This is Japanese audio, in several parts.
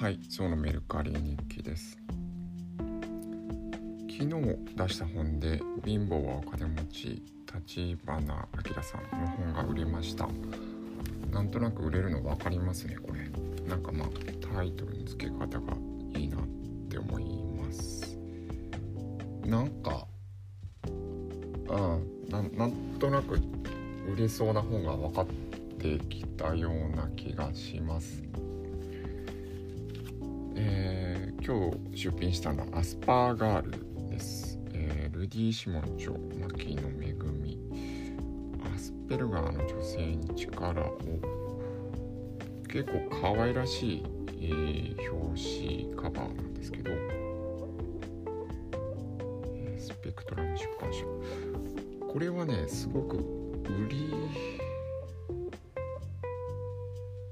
はい、そのメルカリ日記です。昨日出した本で「貧乏はお金持ち」立花明さんの本が売れました。なんとなく売れるの分かりますね、これ。なんかまあタイトルの付け方がいいなって思います。なんか、うん、ななんとなく売れそうな本が分かってきたような気がします。今日出品したのはアスパーガールです、えールディ・シモン著牧野恵。アスペルガーの女性に力を結構可愛らしい、えー表紙カバーなんですけど、えースペクトラム出版社。これはねすごく売り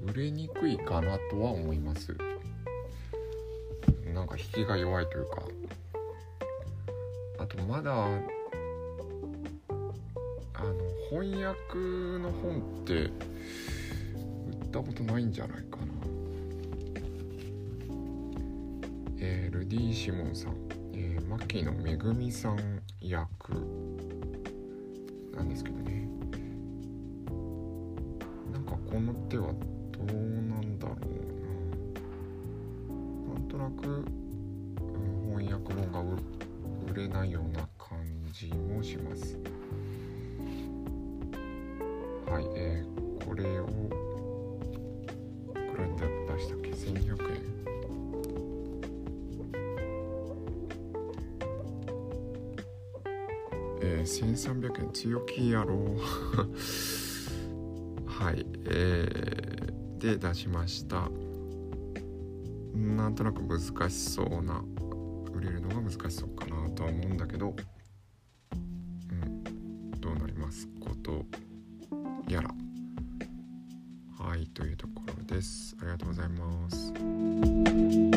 売れにくいかなとは思います。なんか引きが弱いというか。あとまだあの翻訳の本って売ったことないんじゃないかな。えールディ・シモンさん、えー、牧野恵さん役。なんですけどね。なんかこの手はなく、翻訳本が売れないような感じもします。はいえーこれをいくらで出したっけ？1200円。えー、1300円。強気やろ。はいえー、で出しました。なんとなく難しそうな売れるのが難しそうかなとは思うんだけどうんどうなりますことやら。はいというところです。ありがとうございます。